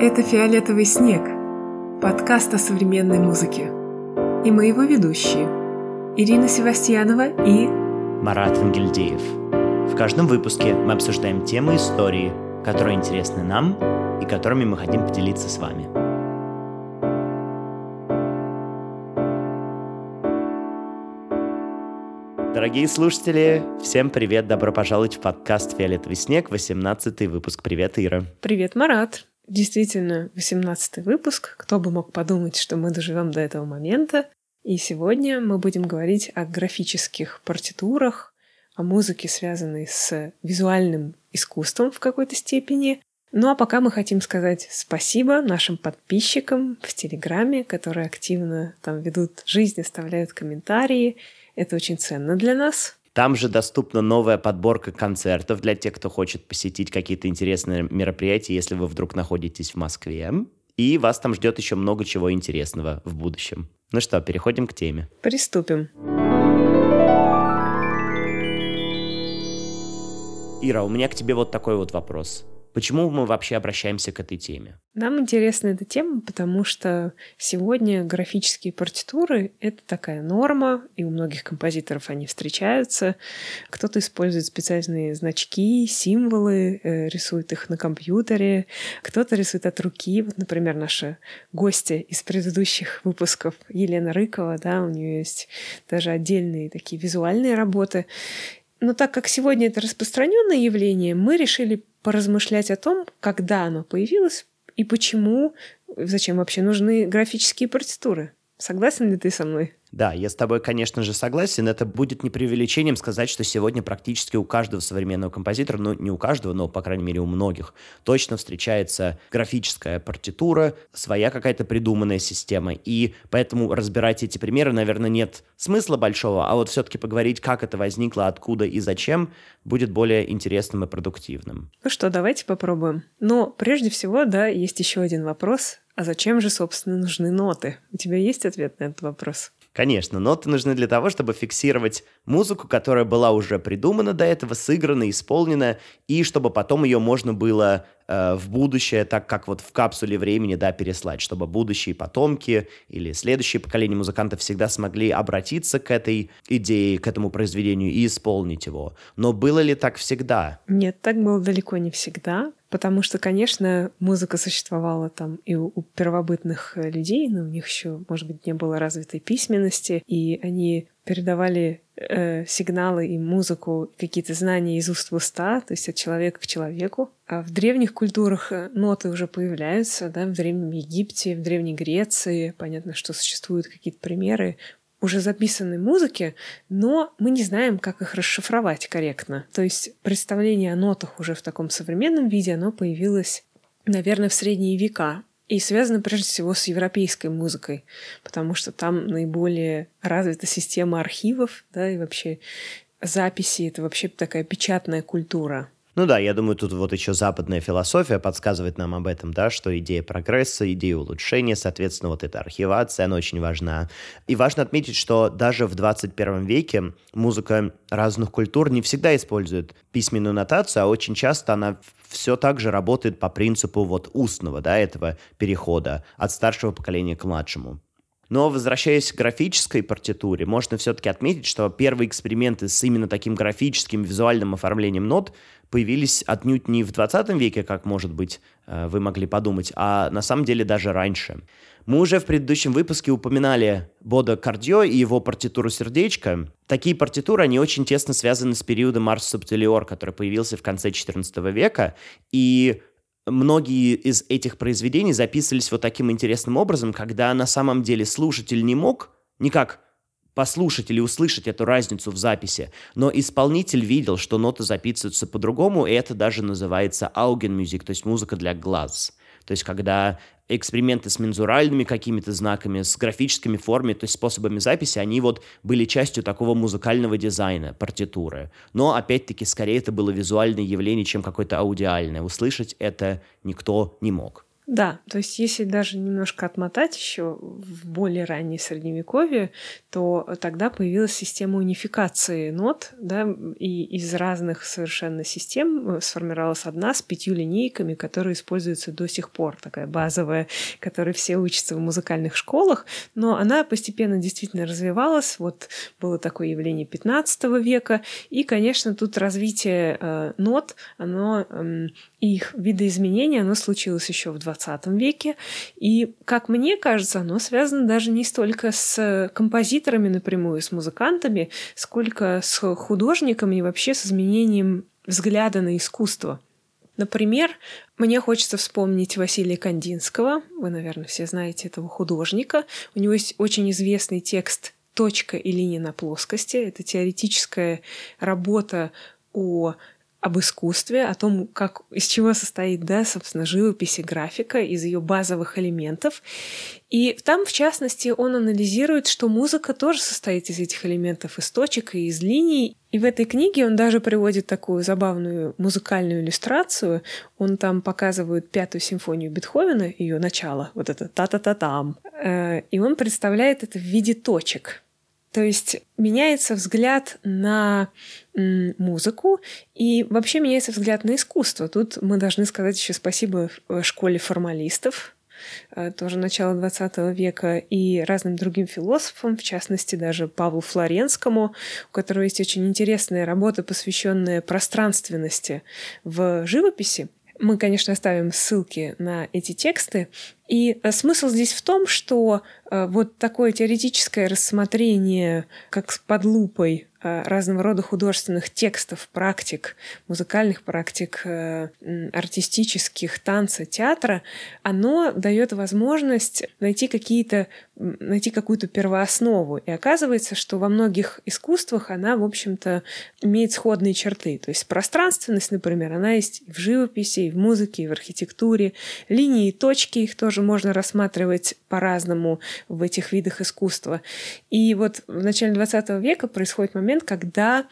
Это «Фиолетовый снег» – подкаст о современной музыке. И мы его ведущие – Ирина Севастьянова и Марат Ангельдеев. В каждом выпуске мы обсуждаем темы истории, которые интересны нам и которыми мы хотим поделиться с вами. Дорогие слушатели, всем привет, добро пожаловать в подкаст «Фиолетовый снег», 18 выпуск. Привет, Ира. Привет, Марат. Действительно, 18 выпуск. Кто бы мог подумать, что мы доживем до этого момента. И сегодня мы будем говорить о графических партитурах, о музыке, связанной с визуальным искусством в какой-то степени. Ну а пока мы хотим сказать спасибо нашим подписчикам в Телеграме, которые активно там ведут жизнь, оставляют комментарии. Это очень ценно для нас. Там же доступна новая подборка концертов для тех, кто хочет посетить какие-то интересные мероприятия, если вы вдруг находитесь в Москве. И вас там ждет еще много чего интересного в будущем. Ну что, переходим к теме. Приступим. Ира, у меня к тебе вот такой вот вопрос. Почему мы вообще обращаемся к этой теме? Нам интересна эта тема, потому что сегодня графические партитуры — это такая норма, и у многих композиторов они встречаются. Кто-то использует специальные значки, символы, э, рисует их на компьютере, кто-то рисует от руки. Вот, например, наша гостья из предыдущих выпусков Елена Рыкова, да, у нее есть даже отдельные такие визуальные работы. Но так как сегодня это распространенное явление, мы решили поразмышлять о том, когда оно появилось и почему, зачем вообще нужны графические партитуры. Согласен ли ты со мной? Да, я с тобой, конечно же, согласен. Это будет не преувеличением сказать, что сегодня практически у каждого современного композитора, ну не у каждого, но, по крайней мере, у многих, точно встречается графическая партитура, своя какая-то придуманная система. И поэтому разбирать эти примеры, наверное, нет смысла большого, а вот все-таки поговорить, как это возникло, откуда и зачем, будет более интересным и продуктивным. Ну что, давайте попробуем. Но прежде всего, да, есть еще один вопрос. А зачем же, собственно, нужны ноты? У тебя есть ответ на этот вопрос? Конечно, ноты нужны для того, чтобы фиксировать музыку, которая была уже придумана до этого, сыграна, исполнена, и чтобы потом ее можно было э, в будущее, так как вот в капсуле времени, да, переслать, чтобы будущие потомки или следующие поколения музыкантов всегда смогли обратиться к этой идее, к этому произведению и исполнить его. Но было ли так всегда? Нет, так было далеко не всегда. Потому что, конечно, музыка существовала там и у, у первобытных э, людей, но у них еще, может быть, не было развитой письменности, и они передавали э, сигналы и музыку, какие-то знания из уст в уста, то есть от человека к человеку. А в древних культурах э, ноты уже появляются, да, в Древнем Египте, в Древней Греции. Понятно, что существуют какие-то примеры уже записанной музыки, но мы не знаем, как их расшифровать корректно. То есть представление о нотах уже в таком современном виде, оно появилось, наверное, в средние века. И связано прежде всего с европейской музыкой, потому что там наиболее развита система архивов, да, и вообще записи — это вообще такая печатная культура. Ну да, я думаю, тут вот еще западная философия подсказывает нам об этом, да, что идея прогресса, идея улучшения, соответственно, вот эта архивация, она очень важна. И важно отметить, что даже в 21 веке музыка разных культур не всегда использует письменную нотацию, а очень часто она все так же работает по принципу вот устного, да, этого перехода от старшего поколения к младшему. Но возвращаясь к графической партитуре, можно все-таки отметить, что первые эксперименты с именно таким графическим визуальным оформлением нот появились отнюдь не в 20 веке, как, может быть, э, вы могли подумать, а на самом деле даже раньше. Мы уже в предыдущем выпуске упоминали Бода Кардио и его партитуру «Сердечко». Такие партитуры, они очень тесно связаны с периодом Марс Субтилиор, который появился в конце XIV века, и многие из этих произведений записывались вот таким интересным образом, когда на самом деле слушатель не мог никак послушать или услышать эту разницу в записи, но исполнитель видел, что ноты записываются по-другому, и это даже называется Augenmusik, то есть музыка для глаз. То есть когда эксперименты с мензуральными какими-то знаками, с графическими формами, то есть способами записи, они вот были частью такого музыкального дизайна, партитуры. Но, опять-таки, скорее это было визуальное явление, чем какое-то аудиальное. Услышать это никто не мог. Да, то есть если даже немножко отмотать еще в более раннее средневековье, то тогда появилась система унификации нот, да, и из разных совершенно систем э, сформировалась одна с пятью линейками, которые используются до сих пор, такая базовая, которой все учатся в музыкальных школах, но она постепенно действительно развивалась, вот было такое явление 15 века, и, конечно, тут развитие э, нот, оно э, их видоизменение, оно случилось еще в 20 веке. И, как мне кажется, оно связано даже не столько с композиторами напрямую, с музыкантами, сколько с художниками и вообще с изменением взгляда на искусство. Например, мне хочется вспомнить Василия Кандинского. Вы, наверное, все знаете этого художника. У него есть очень известный текст «Точка и линия на плоскости». Это теоретическая работа о об искусстве, о том, как, из чего состоит, да, собственно, живопись и графика, из ее базовых элементов. И там, в частности, он анализирует, что музыка тоже состоит из этих элементов, из точек и из линий. И в этой книге он даже приводит такую забавную музыкальную иллюстрацию. Он там показывает пятую симфонию Бетховена, ее начало, вот это та-та-та-там. Э, и он представляет это в виде точек. То есть меняется взгляд на музыку и вообще меняется взгляд на искусство. Тут мы должны сказать еще спасибо э, школе формалистов, э, тоже начала XX века, и разным другим философам, в частности, даже Павлу Флоренскому, у которого есть очень интересная работа, посвященная пространственности в живописи. Мы, конечно, оставим ссылки на эти тексты. И э, смысл здесь в том, что э, вот такое теоретическое рассмотрение, как под лупой Э, разного рода художественных текстов, практик, музыкальных практик, артистических, танца, театра, оно дает возможность найти какие-то найти какую-то первооснову. И оказывается, что во многих искусствах она, в общем-то, имеет сходные черты. То есть пространственность, например, она есть и в живописи, и в музыке, и в архитектуре. Линии и точки, их тоже можно рассматривать по-разному в этих видах искусства. И вот в начале 20 века происходит момент, когда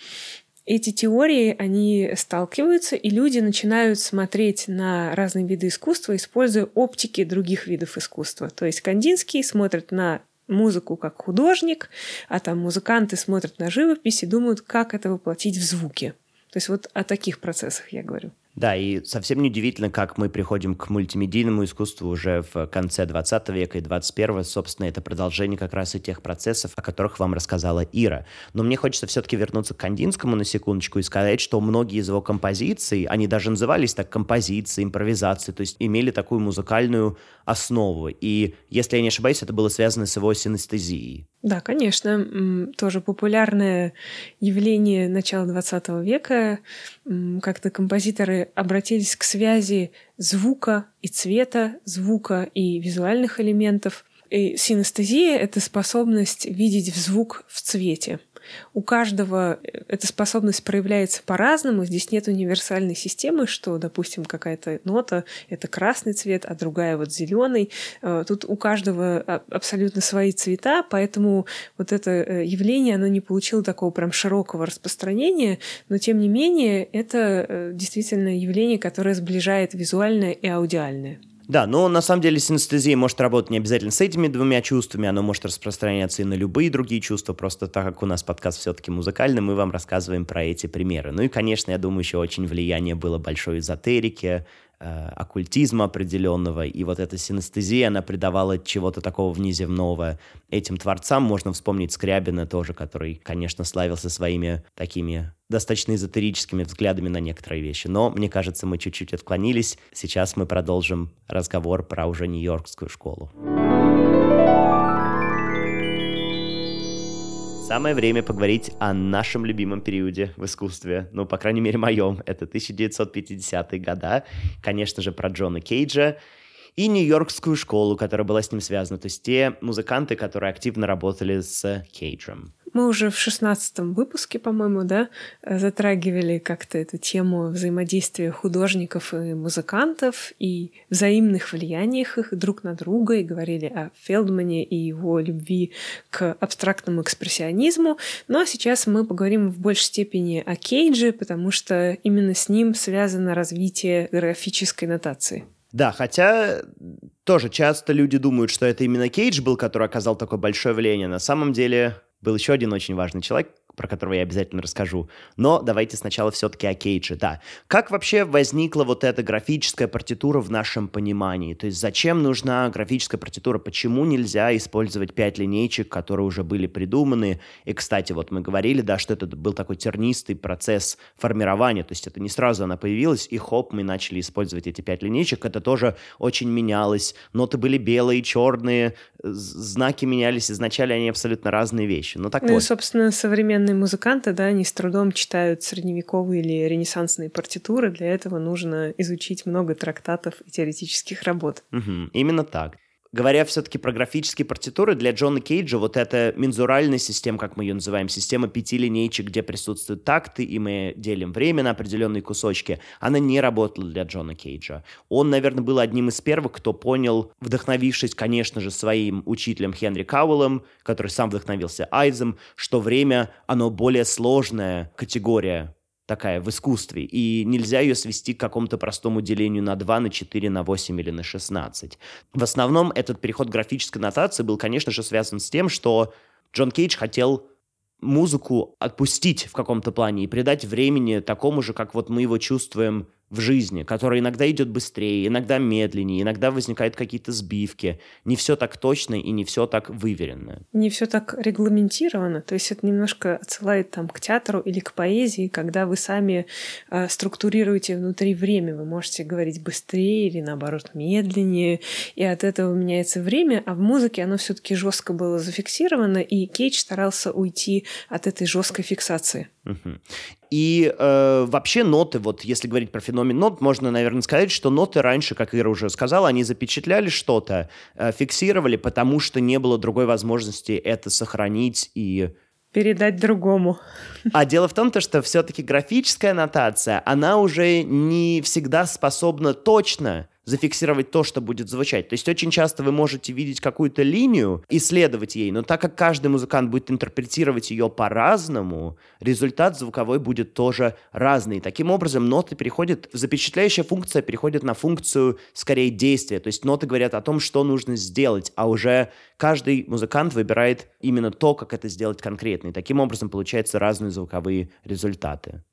эти теории, они сталкиваются, и люди начинают смотреть на разные виды искусства, используя оптики других видов искусства. То есть Кандинский смотрит на музыку как художник, а там музыканты смотрят на живопись и думают, как это воплотить в звуки. То есть вот о таких процессах я говорю. Да, и совсем не удивительно, как мы приходим к мультимедийному искусству уже в конце 20 века и 21 собственно, это продолжение как раз и тех процессов, о которых вам рассказала Ира. Но мне хочется все-таки вернуться к Кандинскому на секундочку и сказать, что многие из его композиций, они даже назывались так композиции, импровизации, то есть имели такую музыкальную основу. И, если я не ошибаюсь, это было связано с его синестезией. Да, конечно, тоже популярное явление начала 20 века. Как-то композиторы обратились к связи звука и цвета, звука и визуальных элементов. И синестезия — это способность видеть звук в цвете. У каждого э, эта способность проявляется по-разному. Здесь нет универсальной системы, что, допустим, какая-то нота — это красный цвет, а другая вот зеленый. Э, тут у каждого абсолютно свои цвета, поэтому вот это э, явление, оно не получило такого прям широкого распространения, но тем не менее это действительно явление, которое сближает визуальное и аудиальное. Да, но на самом деле синестезия может работать не обязательно с этими двумя чувствами, она может распространяться и на любые другие чувства, просто так как у нас подкаст все-таки музыкальный, мы вам рассказываем про эти примеры. Ну и, конечно, я думаю, еще очень влияние было большой эзотерики, оккультизма определенного, и вот эта синестезия, она придавала чего-то такого внеземного этим творцам. Можно вспомнить Скрябина тоже, который, конечно, славился своими такими достаточно эзотерическими взглядами на некоторые вещи. Но, мне кажется, мы чуть-чуть отклонились. Сейчас мы продолжим разговор про уже Нью-Йоркскую школу. Самое время поговорить о нашем любимом периоде в искусстве. Ну, по крайней мере, моем. Это 1950-е года. Конечно же, про Джона Кейджа и Нью-Йоркскую школу, которая была с ним связана. То есть те музыканты, которые активно работали с Кейджем. Мы уже в шестнадцатом выпуске, по-моему, да, затрагивали как-то эту тему взаимодействия художников и музыкантов и взаимных влияниях их друг на друга, и говорили о Фелдмане и его любви к абстрактному экспрессионизму. Ну а сейчас мы поговорим в большей степени о Кейдже, потому что именно с ним связано развитие графической нотации. Да, хотя тоже часто люди думают, что это именно Кейдж был, который оказал такое большое влияние. На самом деле был еще один очень важный человек, про которого я обязательно расскажу. Но давайте сначала все-таки о Кейдже, да. Как вообще возникла вот эта графическая партитура в нашем понимании? То есть зачем нужна графическая партитура? Почему нельзя использовать пять линейчик, которые уже были придуманы? И, кстати, вот мы говорили, да, что это был такой тернистый процесс формирования, то есть это не сразу она появилась, и хоп, мы начали использовать эти пять линейчик. Это тоже очень менялось. Ноты были белые, черные, знаки менялись. Изначально они абсолютно разные вещи. Ну так ну вот. и, собственно, современные современные музыканты, да, они с трудом читают средневековые или ренессансные партитуры. Для этого нужно изучить много трактатов и теоретических работ. Угу, именно так. Говоря все-таки про графические партитуры, для Джона Кейджа вот эта мензуральная система, как мы ее называем, система пяти линейчик, где присутствуют такты, и мы делим время на определенные кусочки, она не работала для Джона Кейджа. Он, наверное, был одним из первых, кто понял, вдохновившись, конечно же, своим учителем Хенри Кауэллом, который сам вдохновился Айзом, что время, оно более сложная категория такая в искусстве, и нельзя ее свести к какому-то простому делению на 2, на 4, на 8 или на 16. В основном этот переход графической нотации был, конечно же, связан с тем, что Джон Кейдж хотел музыку отпустить в каком-то плане и придать времени такому же, как вот мы его чувствуем в жизни, которая иногда идет быстрее, иногда медленнее, иногда возникают какие-то сбивки. Не все так точно и не все так выверенно. Не все так регламентировано. То есть это немножко отсылает там к театру или к поэзии, когда вы сами э, структурируете внутри время. Вы можете говорить быстрее или наоборот медленнее, и от этого меняется время, а в музыке оно все-таки жестко было зафиксировано, и Кейдж старался уйти от этой жесткой фиксации. И э, вообще ноты, вот если говорить про феномен нот, можно, наверное, сказать, что ноты раньше, как Ира уже сказала, они запечатляли что-то, э, фиксировали, потому что не было другой возможности это сохранить и передать другому. А дело в том, то, что все-таки графическая аннотация, она уже не всегда способна точно зафиксировать то, что будет звучать. То есть очень часто вы можете видеть какую-то линию, исследовать ей, но так как каждый музыкант будет интерпретировать ее по-разному, результат звуковой будет тоже разный. Таким образом, ноты переходят, запечатляющая функция переходит на функцию скорее действия. То есть ноты говорят о том, что нужно сделать, а уже каждый музыкант выбирает именно то, как это сделать конкретно. И таким образом получаются разные звуковые результаты.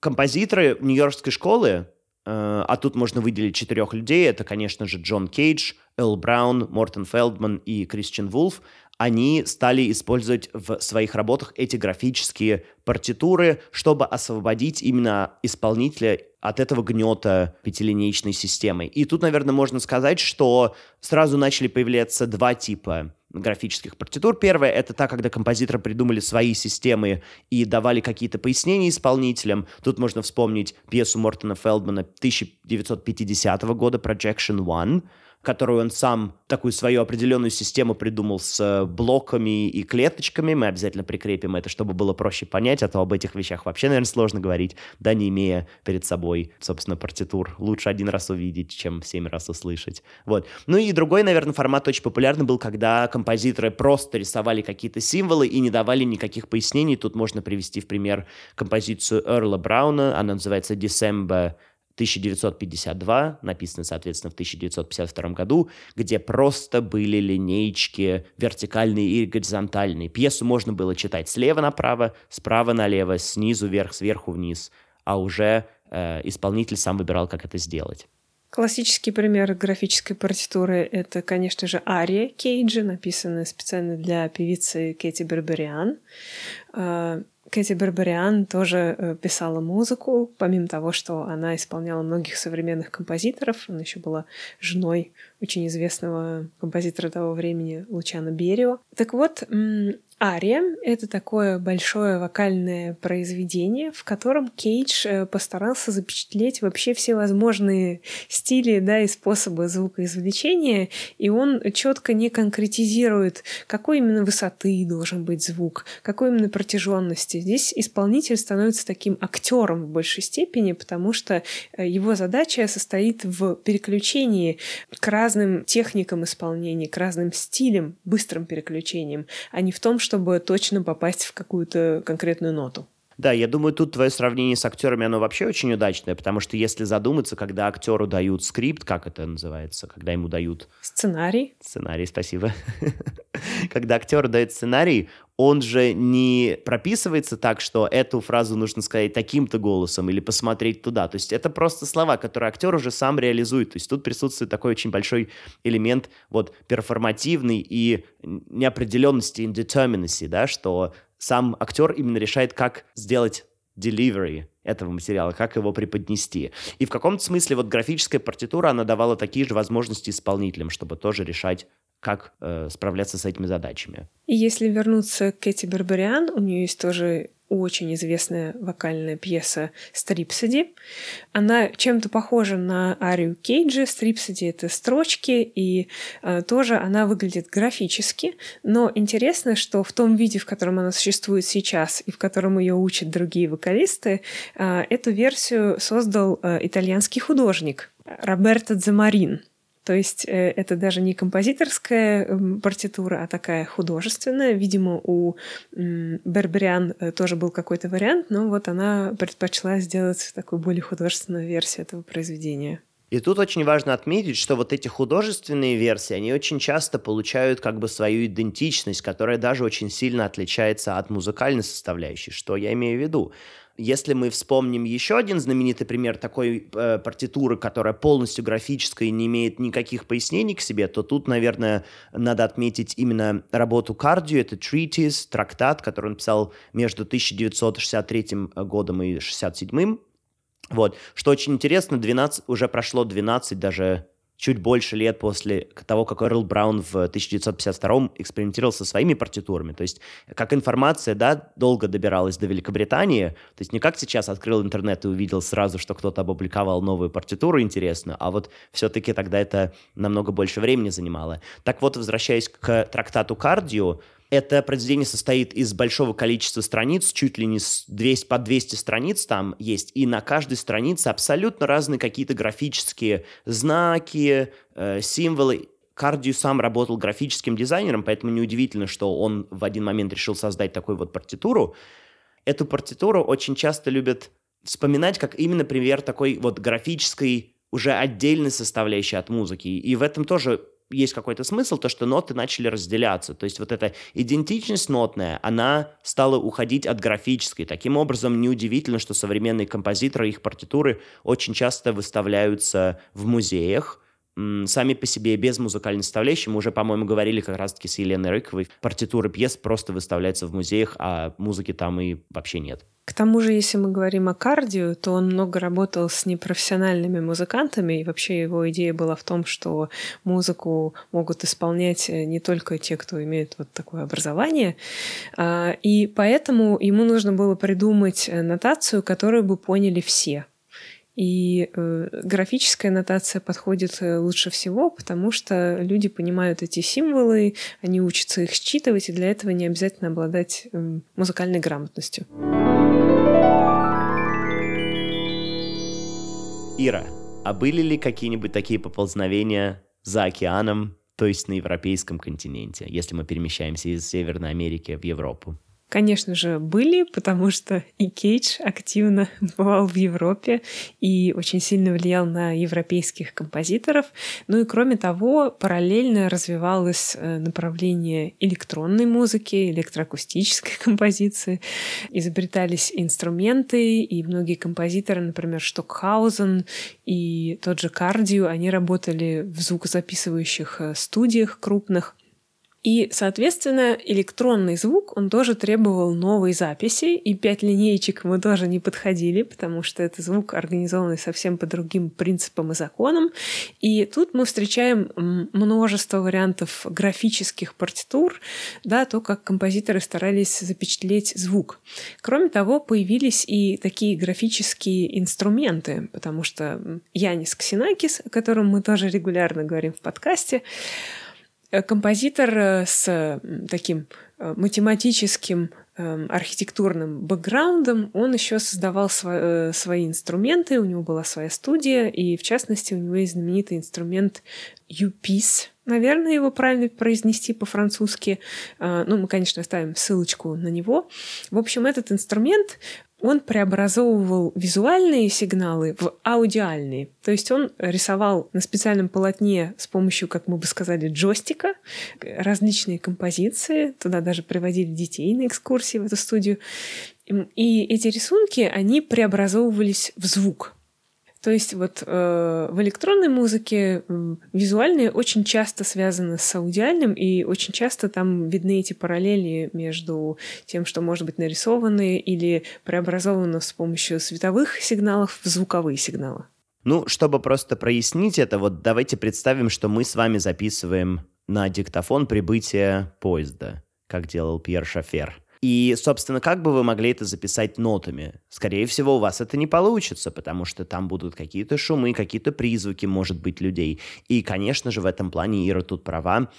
Композиторы Нью-Йоркской школы а тут можно выделить четырех людей. Это, конечно же, Джон Кейдж, Эл Браун, Мортен Фелдман и Кристиан Вулф. Они стали использовать в своих работах эти графические партитуры, чтобы освободить именно исполнителя от этого гнета пятилинейной системы. И тут, наверное, можно сказать, что сразу начали появляться два типа графических партитур. Первое — это та, когда композиторы придумали свои системы и давали какие-то пояснения исполнителям. Тут можно вспомнить пьесу Мортона Фелдмана 1950 года «Projection One», которую он сам такую свою определенную систему придумал с э, блоками и клеточками. Мы обязательно прикрепим это, чтобы было проще понять, а то об этих вещах вообще, наверное, сложно говорить, да, не имея перед собой, собственно, партитур. Лучше один раз увидеть, чем семь раз услышать. Вот. Ну и другой, наверное, формат очень популярный был, когда композиторы просто рисовали какие-то символы и не давали никаких пояснений. Тут можно привести в пример композицию Эрла Брауна, она называется «December 1952, написано, соответственно, в 1952 году, где просто были линейки вертикальные и горизонтальные. Пьесу можно было читать слева направо, справа налево, снизу вверх, сверху вниз, а уже э, исполнитель сам выбирал, как это сделать. Классический пример графической партитуры — это, конечно же, ария Кейджа, написанная специально для певицы Кэти Бербериан. Кэти Барбариан тоже э, писала музыку, помимо того, что она исполняла многих современных композиторов. Она еще была женой очень известного композитора того времени Лучана Берио. Так вот, Ария — это такое большое вокальное произведение, в котором Кейдж э, постарался запечатлеть вообще все возможные стили да, и способы звукоизвлечения, и он четко не конкретизирует, какой именно высоты должен быть звук, какой именно протяженности. Здесь исполнитель становится таким актером в большей степени, потому что э, его задача состоит в переключении к разным техникам исполнения, к разным стилям, быстрым переключением, а не в том, чтобы точно попасть в какую-то конкретную ноту. Да, я думаю, тут твое сравнение с актерами, оно вообще очень удачное, потому что если задуматься, когда актеру дают скрипт, как это называется, когда ему дают... Сценарий. Сценарий, спасибо. когда актеру дают сценарий, он же не прописывается так, что эту фразу нужно сказать таким-то голосом или посмотреть туда. То есть это просто слова, которые актер уже сам реализует. То есть тут присутствует такой очень большой элемент вот перформативный и неопределенности, indeterminacy, да, что сам актер именно решает, как сделать delivery этого материала, как его преподнести. И в каком-то смысле вот графическая партитура, она давала такие же возможности исполнителям, чтобы тоже решать, как э, справляться с этими задачами. И если вернуться к Кэти Барбариан, у нее есть тоже очень известная вокальная пьеса «Стрипсоди». Она чем-то похожа на арию Кейджа. «Стрипсоди» — это строчки, и э, тоже она выглядит графически. Но интересно, что в том виде, в котором она существует сейчас и в котором ее учат другие вокалисты, э, эту версию создал э, итальянский художник Роберто Дзамарин — то есть э, это даже не композиторская партитура, а такая художественная. Видимо, у Бербериан э, тоже был какой-то вариант, но вот она предпочла сделать такую более художественную версию этого произведения. И тут очень важно отметить, что вот эти художественные версии, они очень часто получают как бы свою идентичность, которая даже очень сильно отличается от музыкальной составляющей. Что я имею в виду? Если мы вспомним еще один знаменитый пример такой э, партитуры, которая полностью графическая и не имеет никаких пояснений к себе, то тут, наверное, надо отметить именно работу Кардио. Это treatise, трактат, который он писал между 1963 годом и 1967. Вот. Что очень интересно, 12, уже прошло 12 даже чуть больше лет после того, как Эрл Браун в 1952 экспериментировал со своими партитурами. То есть, как информация, да, долго добиралась до Великобритании, то есть не как сейчас открыл интернет и увидел сразу, что кто-то опубликовал новую партитуру интересную, а вот все-таки тогда это намного больше времени занимало. Так вот, возвращаясь к трактату «Кардио», это произведение состоит из большого количества страниц, чуть ли не 200, по 200 страниц там есть, и на каждой странице абсолютно разные какие-то графические знаки, э, символы. Кардио сам работал графическим дизайнером, поэтому неудивительно, что он в один момент решил создать такую вот партитуру. Эту партитуру очень часто любят вспоминать как именно пример такой вот графической уже отдельной составляющей от музыки. И в этом тоже есть какой-то смысл, то, что ноты начали разделяться. То есть вот эта идентичность нотная, она стала уходить от графической. Таким образом, неудивительно, что современные композиторы, их партитуры очень часто выставляются в музеях, сами по себе без музыкальной составляющей. Мы уже, по-моему, говорили как раз-таки с Еленой Рыковой. Партитуры пьес просто выставляются в музеях, а музыки там и вообще нет. К тому же, если мы говорим о кардио, то он много работал с непрофессиональными музыкантами, и вообще его идея была в том, что музыку могут исполнять э, не только те, кто имеет вот такое образование, а, и поэтому ему нужно было придумать э, нотацию, которую бы поняли все. И э, графическая нотация подходит э, лучше всего, потому что люди понимают эти символы, они учатся их считывать, и для этого не обязательно обладать э, музыкальной грамотностью. Ира, а были ли какие-нибудь такие поползновения за океаном, то есть на европейском континенте, если мы перемещаемся из Северной Америки в Европу? Конечно же, были, потому что и Кейдж активно бывал в Европе и очень сильно влиял на европейских композиторов. Ну и кроме того, параллельно развивалось э, направление электронной музыки, электроакустической композиции. Изобретались инструменты, и многие композиторы, например, Штокхаузен и тот же Кардио, они работали в звукозаписывающих э, студиях крупных. И, соответственно, электронный звук, он тоже требовал новой записи, и пять линеечек мы тоже не подходили, потому что это звук, организованный совсем по другим принципам и законам. И тут мы встречаем множество вариантов графических партитур, да, то, как композиторы старались запечатлеть звук. Кроме того, появились и такие графические инструменты, потому что Янис Ксенакис, о котором мы тоже регулярно говорим в подкасте, композитор э, с таким э, математическим эм, архитектурным бэкграундом, он еще создавал свои инструменты, у него была своя студия, и в частности у него есть знаменитый инструмент UPIS, наверное, его правильно произнести по-французски. Ну, мы, конечно, оставим ссылочку на него. В общем, этот инструмент он преобразовывал визуальные сигналы в аудиальные. То есть он рисовал на специальном полотне с помощью, как мы бы сказали, джойстика различные композиции. Туда даже приводили детей на экскурсии в эту студию. И эти рисунки, они преобразовывались в звук. То есть вот э, в электронной музыке визуальные очень часто связаны с аудиальным, и очень часто там видны эти параллели между тем, что может быть нарисовано или преобразовано с помощью световых сигналов в звуковые сигналы. Ну, чтобы просто прояснить это, вот давайте представим, что мы с вами записываем на диктофон прибытие поезда, как делал Пьер Шафер. И, собственно, как бы вы могли это записать нотами? Скорее всего, у вас это не получится, потому что там будут какие-то шумы, какие-то призвуки, может быть, людей. И, конечно же, в этом плане Ира тут права.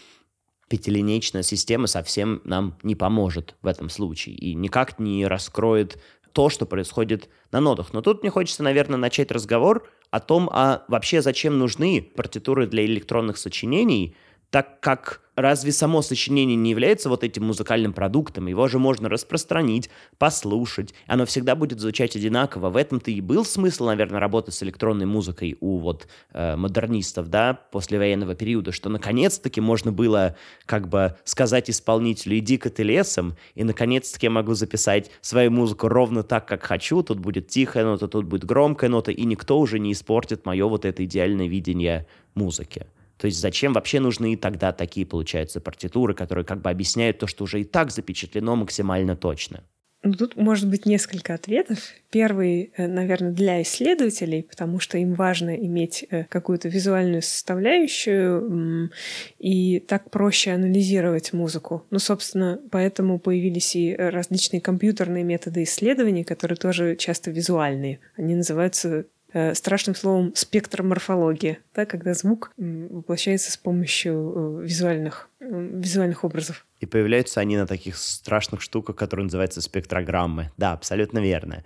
Пятилинейная система совсем нам не поможет в этом случае и никак не раскроет то, что происходит на нотах. Но тут мне хочется, наверное, начать разговор о том, а вообще зачем нужны партитуры для электронных сочинений – так как разве само сочинение не является вот этим музыкальным продуктом? Его же можно распространить, послушать, оно всегда будет звучать одинаково. В этом-то и был смысл, наверное, работы с электронной музыкой у вот э, модернистов, да, после военного периода, что наконец-таки можно было как бы сказать исполнителю «иди-ка ты лесом», и наконец-таки я могу записать свою музыку ровно так, как хочу, тут будет тихая нота, тут будет громкая нота, и никто уже не испортит мое вот это идеальное видение музыки. То есть зачем вообще нужны тогда такие, получаются, партитуры, которые как бы объясняют то, что уже и так запечатлено максимально точно? Ну, тут может быть несколько ответов. Первый, э, наверное, для исследователей, потому что им важно иметь э, какую-то визуальную составляющую, и так проще анализировать музыку. Ну, собственно, поэтому появились и различные компьютерные методы исследований, которые тоже часто визуальные. Они называются Э, страшным словом спектроморфология, да, когда звук воплощается с помощью э, визуальных, визуальных образов. И появляются они на таких страшных штуках, которые называются спектрограммы. Да, абсолютно верно.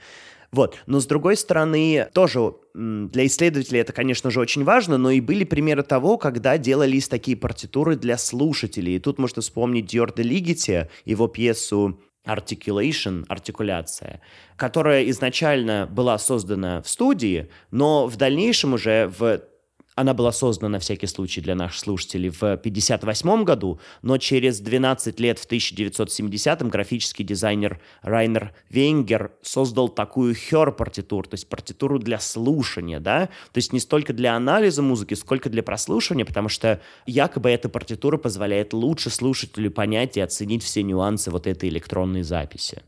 Вот. Но с другой стороны, тоже для исследователей это, конечно же, очень важно, но и были примеры того, когда делались такие партитуры для слушателей. И тут можно вспомнить Диор де Лигити, его пьесу articulation, артикуляция, которая изначально была создана в студии, но в дальнейшем уже в она была создана на всякий случай для наших слушателей в 1958 году, но через 12 лет, в 1970-м, графический дизайнер Райнер Венгер создал такую хер-партитуру, то есть партитуру для слушания, да, то есть не столько для анализа музыки, сколько для прослушивания, потому что якобы эта партитура позволяет лучше слушателю понять и оценить все нюансы вот этой электронной записи.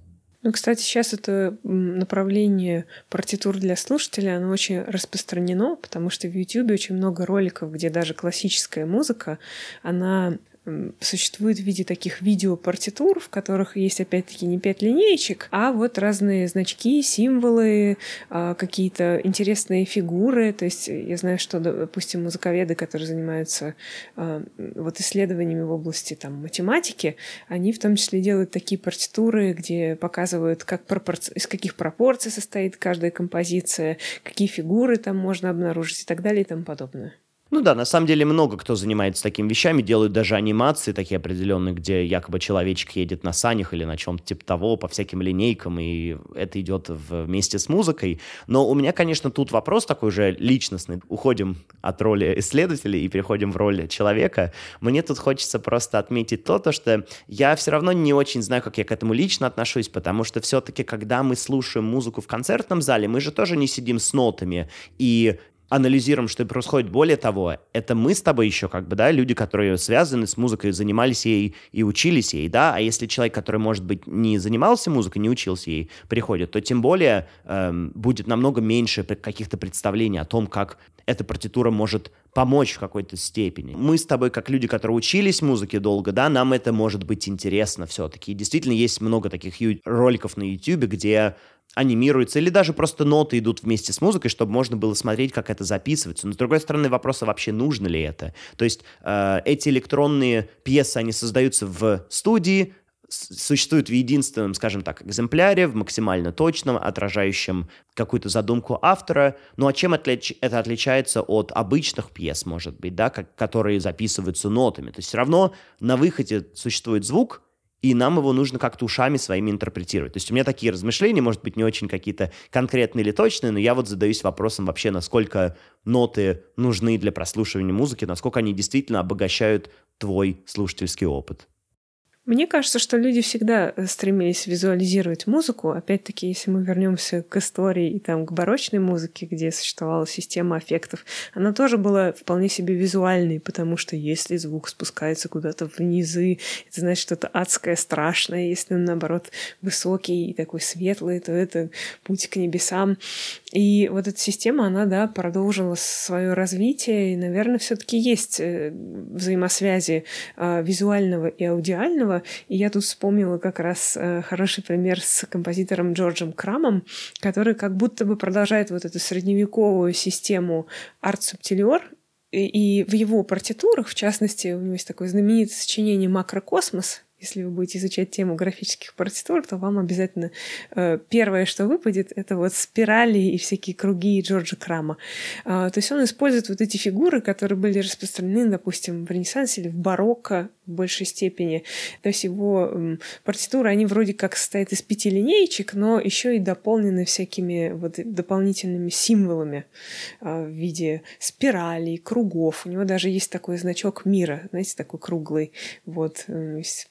Ну, кстати, сейчас это направление партитур для слушателя, оно очень распространено, потому что в YouTube очень много роликов, где даже классическая музыка, она существует в виде таких видеопартитур, в которых есть опять-таки не пять линеечек, а вот разные значки, символы, а, какие-то интересные фигуры. То есть я знаю, что, допустим, музыковеды, которые занимаются а, вот исследованиями в области там, математики, они в том числе делают такие партитуры, где показывают, как пропорци... из каких пропорций состоит каждая композиция, какие фигуры там можно обнаружить и так далее и тому подобное. Ну да, на самом деле много кто занимается такими вещами, делают даже анимации такие определенные, где якобы человечек едет на санях или на чем-то типа того, по всяким линейкам, и это идет вместе с музыкой. Но у меня, конечно, тут вопрос такой же личностный. Уходим от роли исследователя и переходим в роль человека. Мне тут хочется просто отметить то, то что я все равно не очень знаю, как я к этому лично отношусь, потому что все-таки, когда мы слушаем музыку в концертном зале, мы же тоже не сидим с нотами и анализируем, что происходит. Более того, это мы с тобой еще как бы, да, люди, которые связаны с музыкой, занимались ей и учились ей, да, а если человек, который, может быть, не занимался музыкой, не учился ей, приходит, то тем более эм, будет намного меньше каких-то представлений о том, как эта партитура может помочь в какой-то степени. Мы с тобой, как люди, которые учились музыке долго, да, нам это может быть интересно все-таки. Действительно, есть много таких роликов на YouTube, где анимируется, или даже просто ноты идут вместе с музыкой, чтобы можно было смотреть, как это записывается. Но с другой стороны, вопрос, а вообще нужно ли это? То есть э, эти электронные пьесы, они создаются в студии, существуют в единственном, скажем так, экземпляре, в максимально точном, отражающем какую-то задумку автора. Ну а чем отлич это отличается от обычных пьес, может быть, да, как, которые записываются нотами? То есть все равно на выходе существует звук, и нам его нужно как-то ушами своими интерпретировать. То есть у меня такие размышления, может быть, не очень какие-то конкретные или точные, но я вот задаюсь вопросом вообще, насколько ноты нужны для прослушивания музыки, насколько они действительно обогащают твой слушательский опыт. Мне кажется, что люди всегда э, стремились визуализировать музыку. Опять-таки, если мы вернемся к истории и там к барочной музыке, где существовала система аффектов, она тоже была вполне себе визуальной, потому что если звук спускается куда-то внизы, это значит что-то адское, страшное. Если он, наоборот, высокий и такой светлый, то это путь к небесам. И вот эта система, она, да, продолжила свое развитие, и, наверное, все-таки есть э, взаимосвязи э, визуального и аудиального. И я тут вспомнила как раз э, хороший пример с композитором Джорджем Крамом, который как будто бы продолжает вот эту средневековую систему арт-субтилер, и в его партитурах, в частности, у него есть такое знаменитое сочинение «Макрокосмос», если вы будете изучать тему графических партитур, то вам обязательно э, первое, что выпадет, это вот спирали и всякие круги Джорджа Крама. Э, то есть он использует вот эти фигуры, которые были распространены, допустим, в Ренессансе или в барокко в большей степени. То есть его партитуры, они вроде как состоят из пяти линеечек, но еще и дополнены всякими вот дополнительными символами э, в виде спиралей, кругов. У него даже есть такой значок мира, знаете, такой круглый, вот,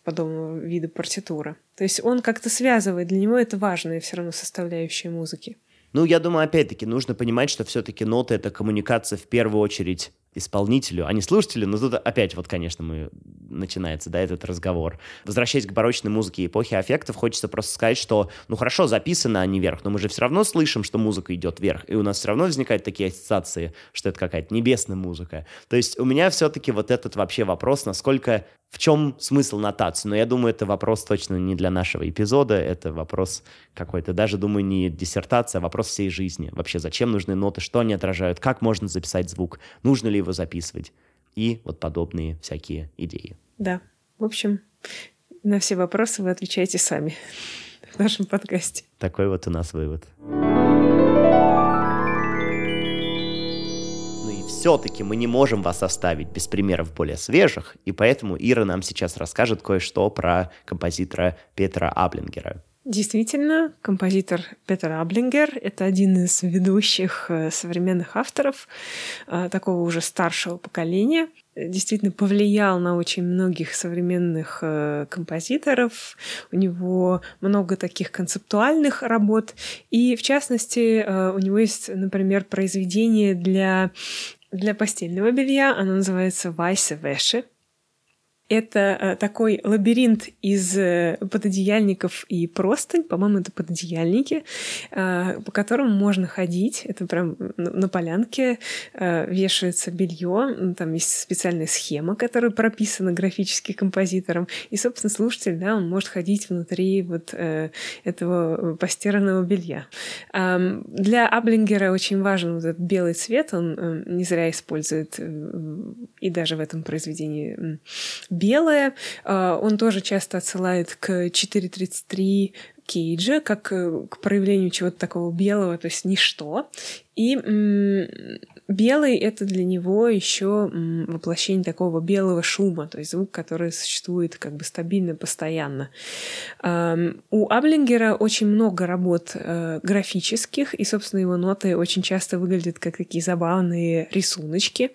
подобный подобного вида партитуры. То есть он как-то связывает, для него это важная все равно составляющая музыки. Ну, я думаю, опять-таки, нужно понимать, что все-таки ноты — это коммуникация в первую очередь исполнителю, а не слушателю. Но тут опять вот, конечно, мы начинается, да, этот разговор. Возвращаясь к барочной музыке эпохи аффектов, хочется просто сказать, что, ну хорошо, записано они вверх, но мы же все равно слышим, что музыка идет вверх, и у нас все равно возникают такие ассоциации, что это какая-то небесная музыка. То есть у меня все-таки вот этот вообще вопрос, насколько, в чем смысл нотации, но я думаю, это вопрос точно не для нашего эпизода, это вопрос какой-то, даже, думаю, не диссертация, а вопрос всей жизни. Вообще, зачем нужны ноты, что они отражают, как можно записать звук, нужно ли его записывать и вот подобные всякие идеи. Да, в общем, на все вопросы вы отвечаете сами в нашем подкасте. Такой вот у нас вывод. Ну и все-таки мы не можем вас оставить без примеров более свежих, и поэтому Ира нам сейчас расскажет кое-что про композитора Петра Аблингера. Действительно, композитор Петер Аблингер — это один из ведущих э, современных авторов э, такого уже старшего поколения. Действительно повлиял на очень многих современных э, композиторов. У него много таких концептуальных работ. И, в частности, у него есть, например, произведение для для постельного белья. Оно называется «Вайсе Вэши». Это э, такой лабиринт из э, пододеяльников и простынь, по-моему, это пододеяльники, э, по которым можно ходить. Это прям на полянке вешается белье, там есть специальная схема, которая прописана графически композитором, и, собственно, слушатель, да, он может ходить внутри вот этого постиранного белья. Для Аблингера очень важен вот этот белый цвет, он не зря использует и даже в этом произведении белое. А, он тоже часто отсылает к 4.33 Кейджа, как э, к проявлению чего-то такого белого, то есть ничто. И белый — это для него еще воплощение такого белого шума, то есть звук, который существует как бы стабильно, постоянно. У Аблингера очень много работ э, графических, и, собственно, его ноты очень часто выглядят как такие забавные рисуночки.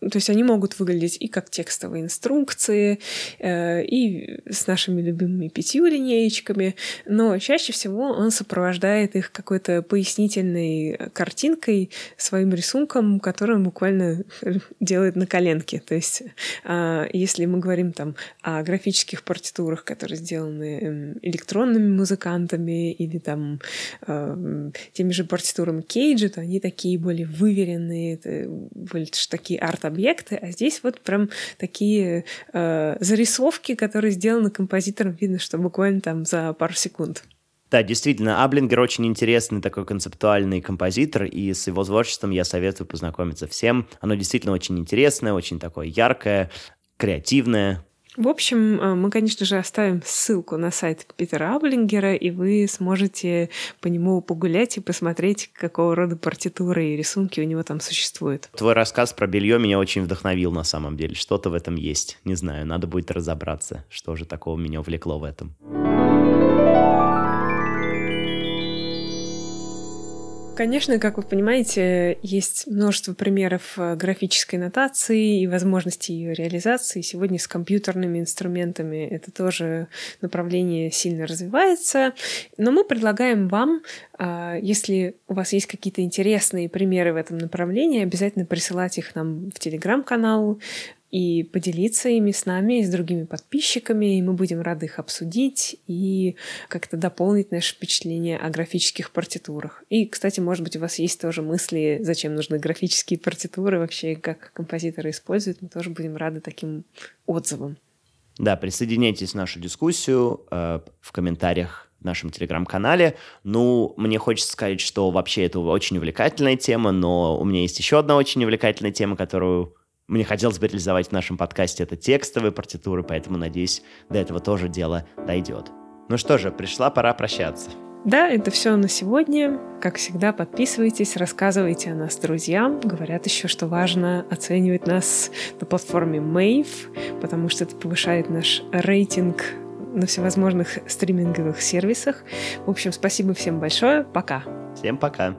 То есть они могут выглядеть и как текстовые инструкции, э, и с нашими любимыми пятью линеечками, но чаще всего он сопровождает их какой-то пояснительной картинкой, своим рисунком, который он буквально делает на коленке. То есть э, если мы говорим там о графических партитурах, которые сделаны эм, электронными музыкантами или там э, теми же партитурами Кейджа, то они такие более выверенные, больше такие арт объекты, а здесь вот прям такие э, зарисовки, которые сделаны композитором, видно, что буквально там за пару секунд. Да, действительно, Аблингер очень интересный такой концептуальный композитор, и с его творчеством я советую познакомиться всем. Оно действительно очень интересное, очень такое яркое, креативное. В общем, э, мы, конечно же, оставим ссылку на сайт Питера Аблингера, и вы сможете по нему погулять и посмотреть, какого рода партитуры и рисунки у него там существуют. Твой рассказ про белье меня очень вдохновил на самом деле. Что-то в этом есть. Не знаю, надо будет разобраться, что же такого меня увлекло в этом. Конечно, как вы понимаете, есть множество примеров э, графической нотации и возможностей ее реализации. Сегодня с компьютерными инструментами это тоже направление сильно развивается. Но мы предлагаем вам, а, если у вас есть какие-то интересные примеры в этом направлении, обязательно присылать их нам в телеграм-канал, и поделиться ими с нами и с другими подписчиками, и мы будем рады их обсудить и как-то дополнить наше впечатление о графических партитурах. И, кстати, может быть, у вас есть тоже мысли, зачем нужны графические партитуры вообще, как композиторы используют, мы тоже будем рады таким отзывам. Да, присоединяйтесь в нашу дискуссию э, в комментариях в нашем телеграм-канале. Ну, мне хочется сказать, что вообще это очень увлекательная тема, но у меня есть еще одна очень увлекательная тема, которую мне хотелось бы реализовать в нашем подкасте это текстовые партитуры, поэтому, надеюсь, до этого тоже дело дойдет. Ну что же, пришла пора прощаться. Да, это все на сегодня. Как всегда, подписывайтесь, рассказывайте о нас друзьям. Говорят еще, что важно оценивать нас на платформе Mave, потому что это повышает наш рейтинг на всевозможных стриминговых сервисах. В общем, спасибо всем большое. Пока. Всем пока.